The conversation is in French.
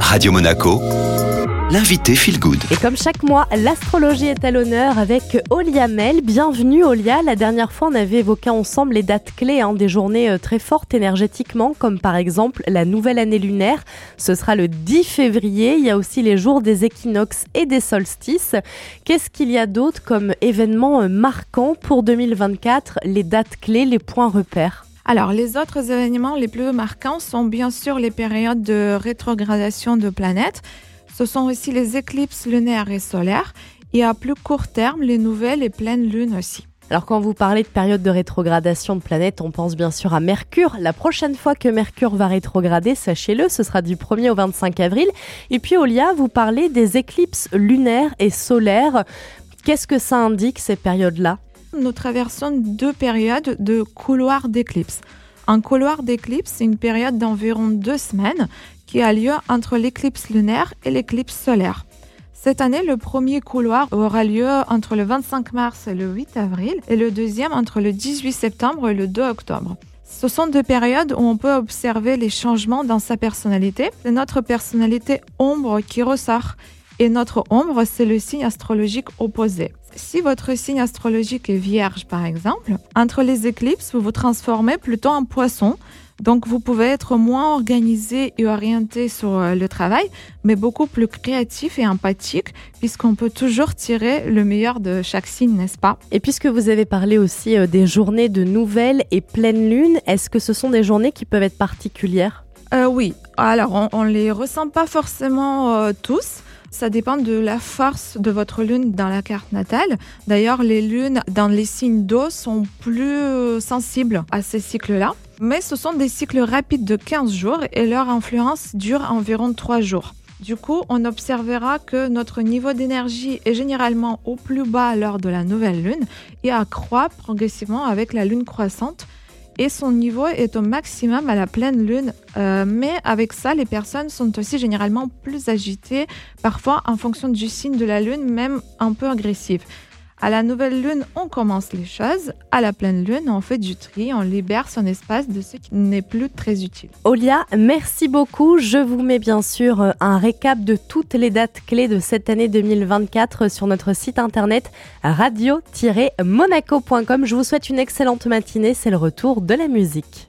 Radio Monaco, l'invité Feel Good. Et comme chaque mois, l'astrologie est à l'honneur avec Olia Mel. Bienvenue Olia. La dernière fois, on avait évoqué ensemble les dates clés hein, des journées euh, très fortes énergétiquement, comme par exemple la nouvelle année lunaire. Ce sera le 10 février. Il y a aussi les jours des équinoxes et des solstices. Qu'est-ce qu'il y a d'autre comme événements euh, marquants pour 2024 Les dates clés, les points repères? Alors, les autres événements les plus marquants sont bien sûr les périodes de rétrogradation de planètes. Ce sont aussi les éclipses lunaires et solaires. Et à plus court terme, les nouvelles et pleines lunes aussi. Alors quand vous parlez de période de rétrogradation de planètes, on pense bien sûr à Mercure. La prochaine fois que Mercure va rétrograder, sachez-le, ce sera du 1er au 25 avril. Et puis Olia, vous parlez des éclipses lunaires et solaires. Qu'est-ce que ça indique ces périodes-là? Nous traversons deux périodes de couloir d'éclipse. Un couloir d'éclipse, c'est une période d'environ deux semaines qui a lieu entre l'éclipse lunaire et l'éclipse solaire. Cette année, le premier couloir aura lieu entre le 25 mars et le 8 avril et le deuxième entre le 18 septembre et le 2 octobre. Ce sont deux périodes où on peut observer les changements dans sa personnalité. C'est notre personnalité ombre qui ressort et notre ombre, c'est le signe astrologique opposé. Si votre signe astrologique est vierge, par exemple, entre les éclipses, vous vous transformez plutôt en poisson. Donc, vous pouvez être moins organisé et orienté sur euh, le travail, mais beaucoup plus créatif et empathique, puisqu'on peut toujours tirer le meilleur de chaque signe, n'est-ce pas? Et puisque vous avez parlé aussi euh, des journées de nouvelles et pleine lune, est-ce que ce sont des journées qui peuvent être particulières? Euh, Oui. Alors, on ne les ressent pas forcément tous. Ça dépend de la force de votre lune dans la carte natale. D'ailleurs, les lunes dans les signes d'eau sont plus sensibles à ces cycles-là. Mais ce sont des cycles rapides de 15 jours et leur influence dure environ 3 jours. Du coup, on observera que notre niveau d'énergie est généralement au plus bas lors de la nouvelle lune et accroît progressivement avec la lune croissante et son niveau est au maximum à la pleine lune. Euh, mais avec ça, les personnes sont aussi généralement plus agitées, parfois en fonction du signe de la lune, même un peu agressives. À la nouvelle lune, on commence les choses. À la pleine lune, on fait du tri, on libère son espace de ce qui n'est plus très utile. Olia, merci beaucoup. Je vous mets bien sûr euh, un récap de toutes les dates clés de cette année 2024 sur notre site internet radio-monaco.com. Je vous souhaite une excellente matinée. C'est le retour de la musique.